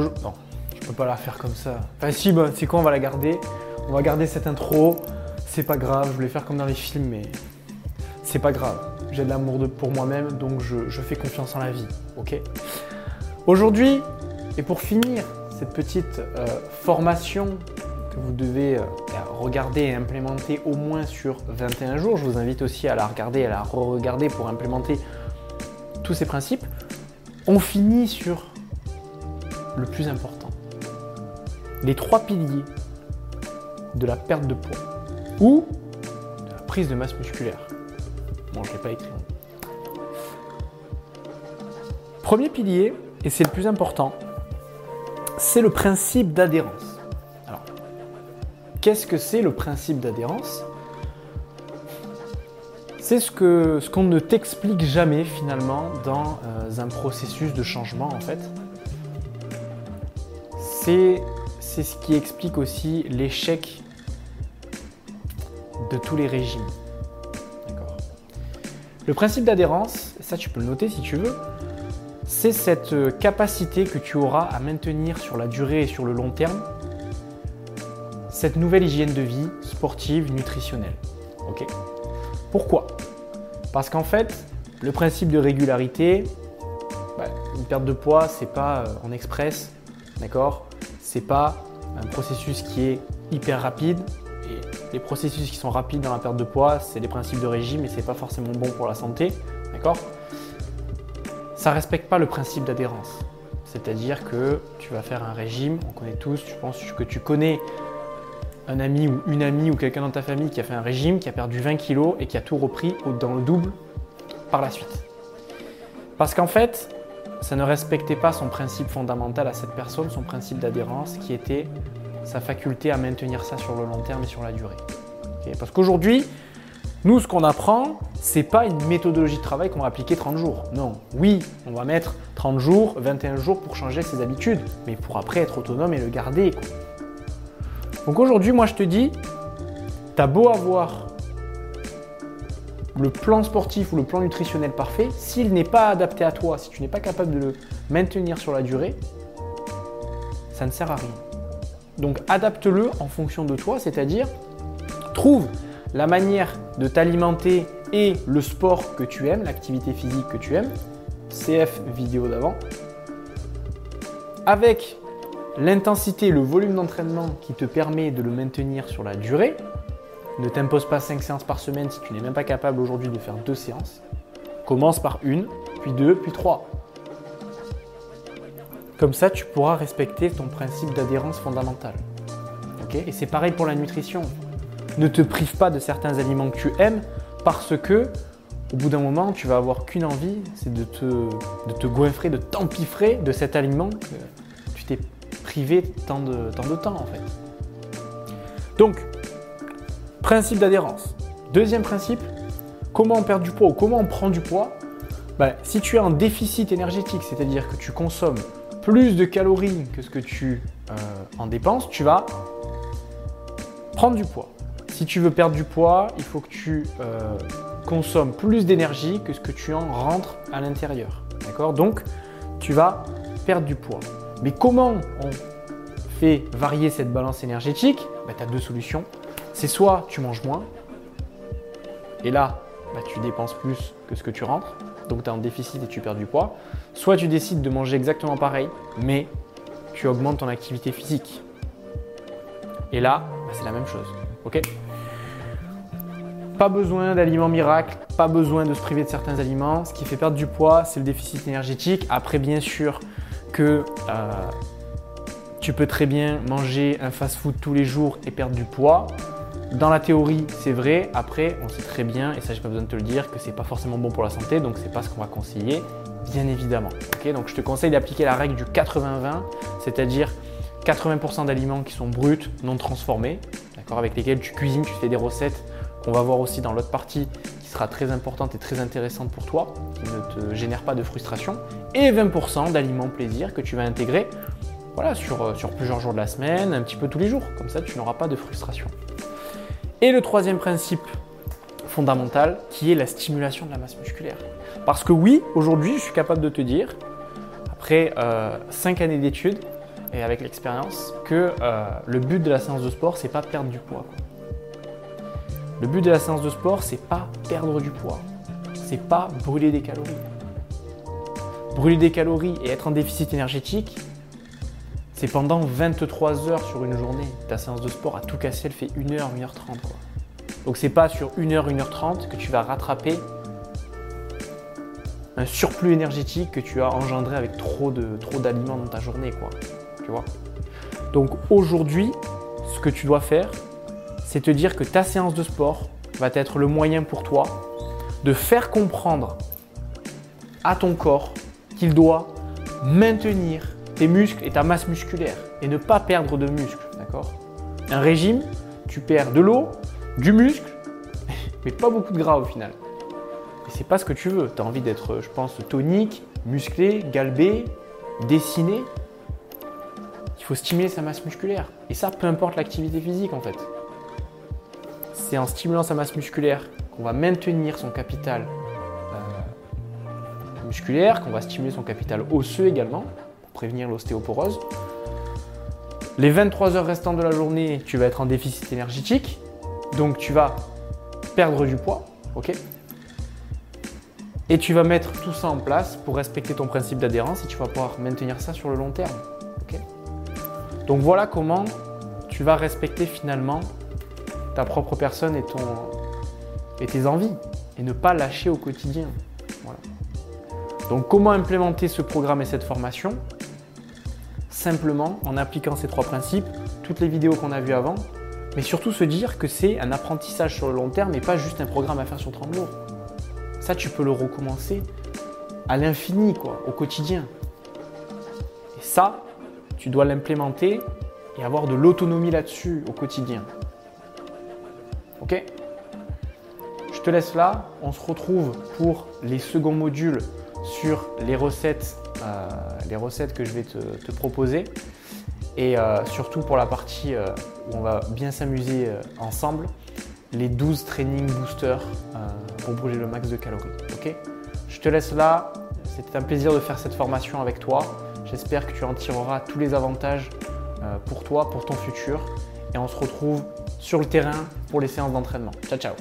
Non, je peux pas la faire comme ça. Enfin si, bah, c'est quoi, on va la garder. On va garder cette intro. C'est pas grave, je voulais faire comme dans les films, mais c'est pas grave. J'ai de l'amour pour moi-même, donc je, fais confiance en la vie. Ok? Aujourd'hui, et pour finir cette petite euh, formation que vous devez euh, regarder et implémenter au moins sur 21 jours, je vous invite aussi à la regarder à la re-regarder pour implémenter tous ces principes. On finit sur le plus important. Les trois piliers de la perte de poids ou de la prise de masse musculaire. Bon, je ne l'ai pas écrit. Premier pilier, et c'est le plus important, c'est le principe d'adhérence. Alors, qu'est-ce que c'est le principe d'adhérence? C'est ce qu'on ce ne t'explique jamais finalement dans euh, un processus de changement en fait. C'est ce qui explique aussi l'échec de tous les régimes. Le principe d'adhérence, ça tu peux le noter si tu veux, c'est cette euh, capacité que tu auras à maintenir sur la durée et sur le long terme cette nouvelle hygiène de vie sportive, nutritionnelle. Ok Pourquoi? Parce qu'en fait, le principe de régularité, bah, une perte de poids, c'est pas euh, en express, d'accord? C'est pas un processus qui est hyper rapide. Et les processus qui sont rapides dans la perte de poids, c'est des principes de régime et c'est pas forcément bon pour la santé, d'accord? Ça respecte pas le principe d'adhérence. C'est-à-dire que tu vas faire un régime, on connaît tous, tu penses que tu connais un ami ou une amie ou quelqu'un dans ta famille qui a fait un régime, qui a perdu 20 kilos et qui a tout repris dans le double par la suite. Parce qu'en fait, ça ne respectait pas son principe fondamental à cette personne, son principe d'adhérence, qui était sa faculté à maintenir ça sur le long terme et sur la durée. Parce qu'aujourd'hui, nous, ce qu'on apprend, c'est pas une méthodologie de travail qu'on va appliquer 30 jours. Non. Oui, on va mettre 30 jours, 21 jours pour changer ses habitudes, mais pour après être autonome et le garder. Donc aujourd'hui, moi je te dis, t'as beau avoir le plan sportif ou le plan nutritionnel parfait, s'il n'est pas adapté à toi, si tu n'es pas capable de le maintenir sur la durée, ça ne sert à rien. Donc adapte-le en fonction de toi, c'est-à-dire trouve la manière de t'alimenter et le sport que tu aimes, l'activité physique que tu aimes, CF vidéo d'avant, avec l'intensité, le volume d'entraînement qui te permet de le maintenir sur la durée. Ne t'impose pas 5 séances par semaine si tu n'es même pas capable aujourd'hui de faire 2 séances. Commence par une, puis deux, puis trois. Comme ça, tu pourras respecter ton principe d'adhérence fondamentale. et c'est pareil pour la nutrition ne te prive pas de certains aliments que tu aimes parce que au bout d'un moment, tu vas avoir qu'une envie, c'est de te, de goinfrer, de t'empiffrer de cet aliment que tu t'es privé tant de, tant de temps en fait. Donc, principe d'adhérence. Deuxième principe, comment on perd du poids ou comment on prend du poids ben, Si tu es en déficit énergétique, c'est-à-dire que tu consommes plus de calories que ce que tu euh, en dépenses, tu vas prendre du poids. Si tu veux perdre du poids, il faut que tu euh, consommes plus d'énergie que ce que tu en rentres à l'intérieur. D'accord? Donc, tu vas perdre du poids. Mais comment on fait varier cette balance énergétique? Bah, Tu as deux solutions. C'est soit tu manges moins, et là, bah, tu dépenses plus que ce que tu rentres, donc tu es en déficit et tu perds du poids. Soit tu décides de manger exactement pareil, mais tu augmentes ton activité physique. Et là, bah, c'est la même chose. Ok? Pas besoin d'aliments miracles, pas besoin de se priver de certains aliments. Ce qui fait perdre du poids, c'est le déficit énergétique. Après, bien sûr que euh, tu peux très bien manger un fast-food tous les jours et perdre du poids. Dans la théorie, c'est vrai. Après, on sait très bien, et ça, j'ai pas besoin de te le dire, que c'est pas forcément bon pour la santé, donc c'est pas ce qu'on va conseiller, bien évidemment. Donc, je te conseille d'appliquer la règle du 80-20, c'est-à-dire 80% d'aliments qui sont bruts, non transformés, avec lesquels tu cuisines, tu fais des recettes qu'on va voir aussi dans l'autre partie qui sera très importante et très intéressante pour toi, qui ne te génère pas de frustration, et 20% d'aliments plaisir que tu vas intégrer voilà, euh, sur plusieurs jours de la semaine, un petit peu tous les jours, comme ça tu n'auras pas de frustration. Et le troisième principe fondamental qui est la stimulation de la masse musculaire. Parce que oui, aujourd'hui, je suis capable de te dire, après 5 euh, années d'études, et avec l'expérience que euh, le but de la séance de sport, c'est pas perdre du poids. Le but de la séance de sport, c'est pas perdre du poids. C'est pas brûler des calories. Brûler des calories et être en déficit énergétique, c'est pendant 23 heures sur une journée. Ta séance de sport, à tout casser, elle fait 1 heure, 1 heure 30 quoi. Donc c'est pas sur 1 heure, 1 heure 30 que tu vas rattraper un surplus énergétique que tu as engendré avec trop de trop d'aliments dans ta journée quoi. Tu vois? Donc aujourd'hui, ce que tu dois faire, c'est te dire que ta séance de sport va être le moyen pour toi de faire comprendre à ton corps qu'il doit maintenir tes muscles et ta masse musculaire et ne pas perdre de muscles, d'accord? Un régime, tu perds de l'eau, du muscle, mais pas beaucoup de gras au final. Et c'est pas ce que tu veux. Tu as envie d'être, je pense, tonique, musclé, galbé, dessiné. Il faut stimuler sa masse musculaire. Et ça, peu importe l'activité physique en fait. C'est en stimulant sa masse musculaire qu'on va maintenir son capital euh, musculaire, qu'on va stimuler son capital osseux également, prévenir l'ostéoporose. Les 23 heures restantes de la journée, tu vas être en déficit énergétique. Donc tu vas perdre du poids, ok? Et tu vas mettre tout ça en place pour respecter ton principe d'adhérence et tu vas pouvoir maintenir ça sur le long terme, ok? Donc voilà comment tu vas respecter finalement ta propre personne et, ton, et tes envies et ne pas lâcher au quotidien. Donc comment implémenter ce programme et cette formation? Simplement en appliquant ces trois principes, toutes les vidéos qu'on a vues avant, mais surtout se dire que c'est un apprentissage sur le long terme et pas juste un programme à faire sur 30 jours. Ça, tu peux le recommencer à l'infini, quoi, au quotidien. Et ça, tu dois l'implémenter et avoir de l'autonomie là-dessus au quotidien. Ok? Je te laisse là. On se retrouve pour les seconds modules sur les recettes, les recettes que je vais te proposer. Et euh, surtout pour la partie euh, où on va bien s'amuser euh, ensemble, les 12 training boosters pour brûler le max de calories. Ok? Je te laisse là. C'était un plaisir de faire cette formation avec toi. J'espère que tu en tireras tous les avantages pour toi, pour ton futur. Et on se retrouve sur le terrain pour les séances d'entraînement. Ciao ciao